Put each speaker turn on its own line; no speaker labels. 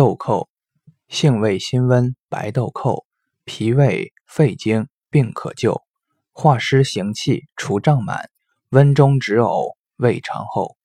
豆蔻性味辛温白豆蔻脾胃肺经病可救。化湿行气除胀满温中止呕胃肠后